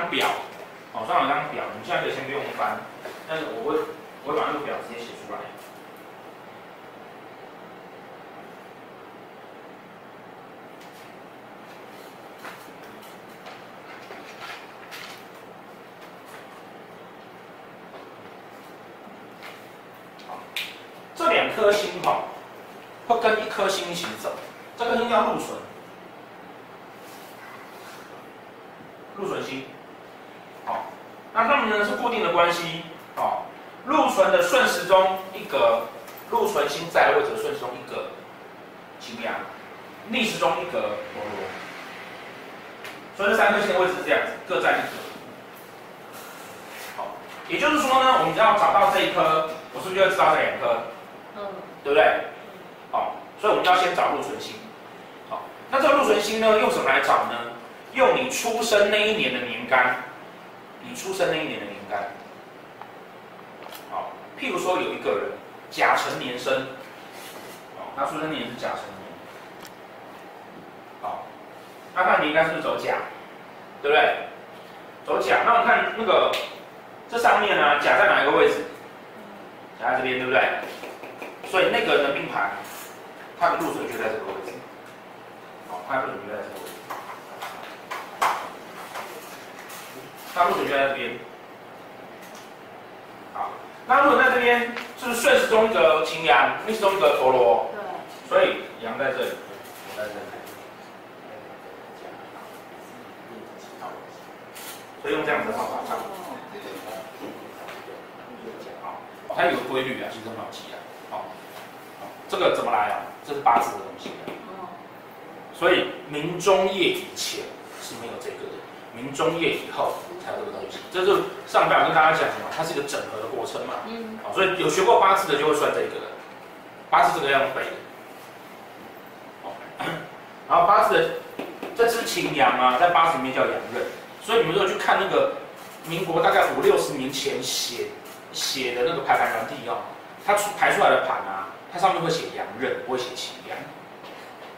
张表，哦，上有张表，你现在可以先不用翻，但是我会我会把那个表直接写出来。这两颗星哈，会跟一颗星一起走，这颗星叫禄存。禄存星，们呢是固定的关系，好，禄存的顺时钟一格，禄存星在的位置顺时钟一格，擎羊，逆时钟一格，所以这三颗星的位置是这样子，各占一格。好，也就是说呢，我们只要找到这一颗，我是不是就要知道这两颗？嗯，对不对？好，所以我们要先找禄存星。好，那这个禄存星呢，用什么来找呢？用你出生那一年的年干，你出生那一年的年干，好，譬如说有一个人甲辰年生，哦，他出生年是甲辰年，好，那他的年干是不是走甲，对不对？走甲，那我们看那个这上面呢，甲在哪一个位置？甲在这边，对不对？所以那个人的命盘，他的禄存就在这个位置，好，他的禄存就在这个位置。那禄存就在这边，好，那如果在这边，是不是顺时钟一个擎羊，逆时钟一个陀螺？对。所以羊在这里，在这里。所以用这样子的方法看。好，它有个规律啊，其实很好记啊。好，这个怎么来啊？这是八字的东西。所以明中叶以前是没有这个的，明中叶以后。这个东西，这是上表跟大家讲的嘛，它是一个整合的过程嘛。嗯。好，所以有学过八字的就会算这个了。八字这个要背然后八字的这支擎羊啊，在八字里面叫阳刃，所以你们如果去看那个民国大概五六十年前写写的那个排盘软体哦，它出排出来的盘啊，它上面会写阳刃，不会写擎羊。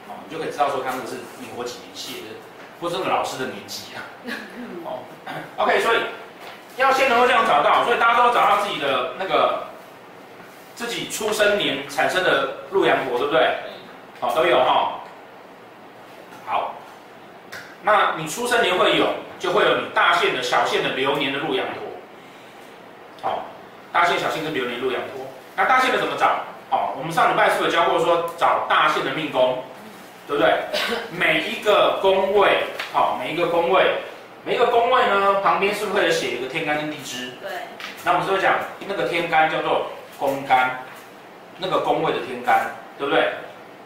好，你就可以知道说它那个是民国几年写的。不是那个老师的年纪啊，哦，OK，所以要先能够这样找到，所以大家都要找到自己的那个自己出生年产生的鹿羊陀，对不对？好，都有哈。好，那你出生年会有，就会有你大限的小限的流年的鹿羊陀。好，大限、小限跟流年鹿羊陀。那大限的怎么找？哦，我们上礼拜是不是有教过说找大限的命宫？对不对？每一个宫位，好，每一个宫位，每一个宫位呢，旁边是不是会写一个天干跟地支？对。那我们是不是讲那个天干叫做宫干，那个宫位的天干，对不对？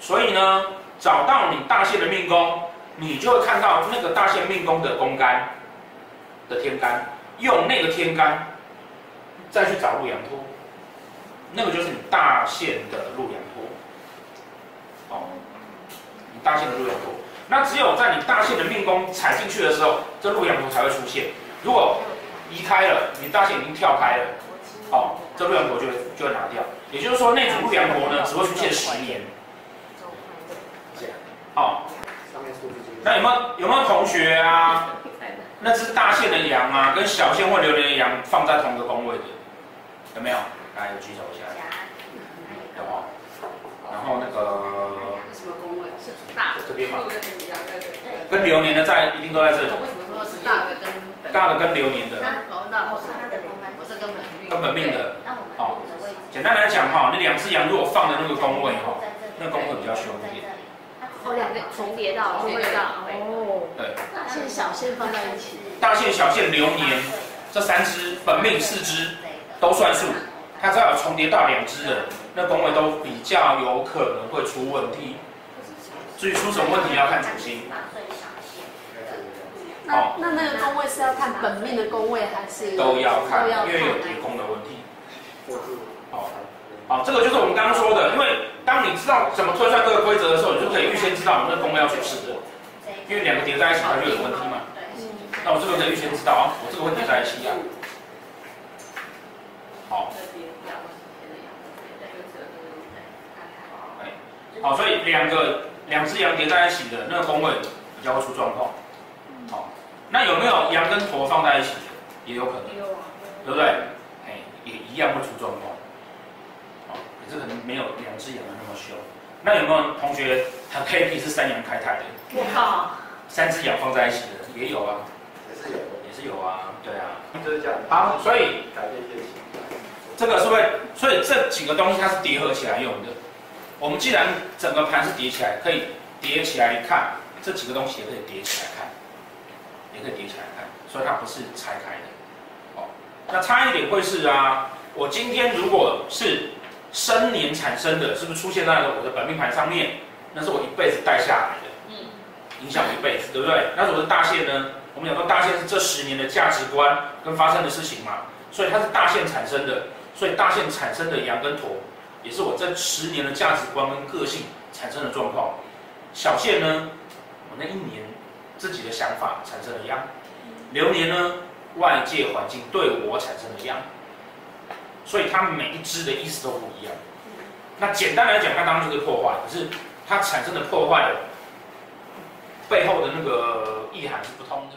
所以呢，找到你大限的命宫，你就会看到那个大限命宫的宫干的天干，用那个天干再去找鹿羊托，那个就是你大限的鹿羊陀。大限的鹿羊陀，那只有在你大限的命宫踩进去的时候，这路羊陀才会出现。如果移开了，你大限已经跳开了，哦，这鹿羊陀就会就会拿掉。也就是说，那组路羊陀呢，只会出现十年。哦，那有没有有没有同学啊？那只大限的羊啊，跟小限或流年的羊放在同一个宫位的，有没有？来，举手一下。有没有？然后那个。什么宫位？是大这边嘛，跟流年的在一定都在这里。为什么说是大的跟大的跟流年的？根本命的。好，简单来讲哈，那两只羊如果放的那个宫位哈，那宫位比较凶一点。哦，两个重叠到，重叠到。哦。对。大限小限放在一起。大限小限流年这三只本命四只都算数，它只要有重叠到两只的，那宫位都比较有可能会出问题。至于出什么问题要看主星。那那那个宫位是要看本命的宫位还是？都要看，因为有提供的问题。好，好，这个就是我们刚刚说的，因为当你知道怎么推算这个规则的时候，你就可以预先知道我们的宫位要出事的。因为两个叠在一起，它就有问题嘛。那我这个可以预先知道啊，我这个问题在一起啊。好。好，所以两个。两只羊叠在一起的那个宫位比较会出状况。好，那有没有羊羊跟驼放在一起的，也有可能，有啊，对不对？哎，也一样会出状况。哦，可是可能没有两只羊的那么凶。那有没有同学很 happy 是三羊开泰的？我靠，三只羊放在一起的也有啊，也是有，也是有啊，对啊。就是这样。好，所以。这个是不是？所以这几个东西它是叠合起来用的。我们既然整个盘是叠起来，可以叠起来看，这几个东西也可以叠起来看，也可以叠起来看，所以它不是拆开的。哦，那差一点会是啊，我今天如果是生年产生的，是不是出现在了我的本命盘上面？那是我一辈子带下来的，嗯，影响一辈子，对不对？那我的大限呢？我们讲说大限是这十年的价值观跟发生的事情嘛，所以它是大限产生的。所以大限产生的羊跟驼，也是我这十年的价值观跟个性产生的状况。小谢呢，我那一年自己的想法产生了殃。流年呢，外界环境对我产生了殃。所以它每一只的意思都不一样。那简单来讲，它当然就是破坏，可是它产生的破坏背后的那个意涵是不通的。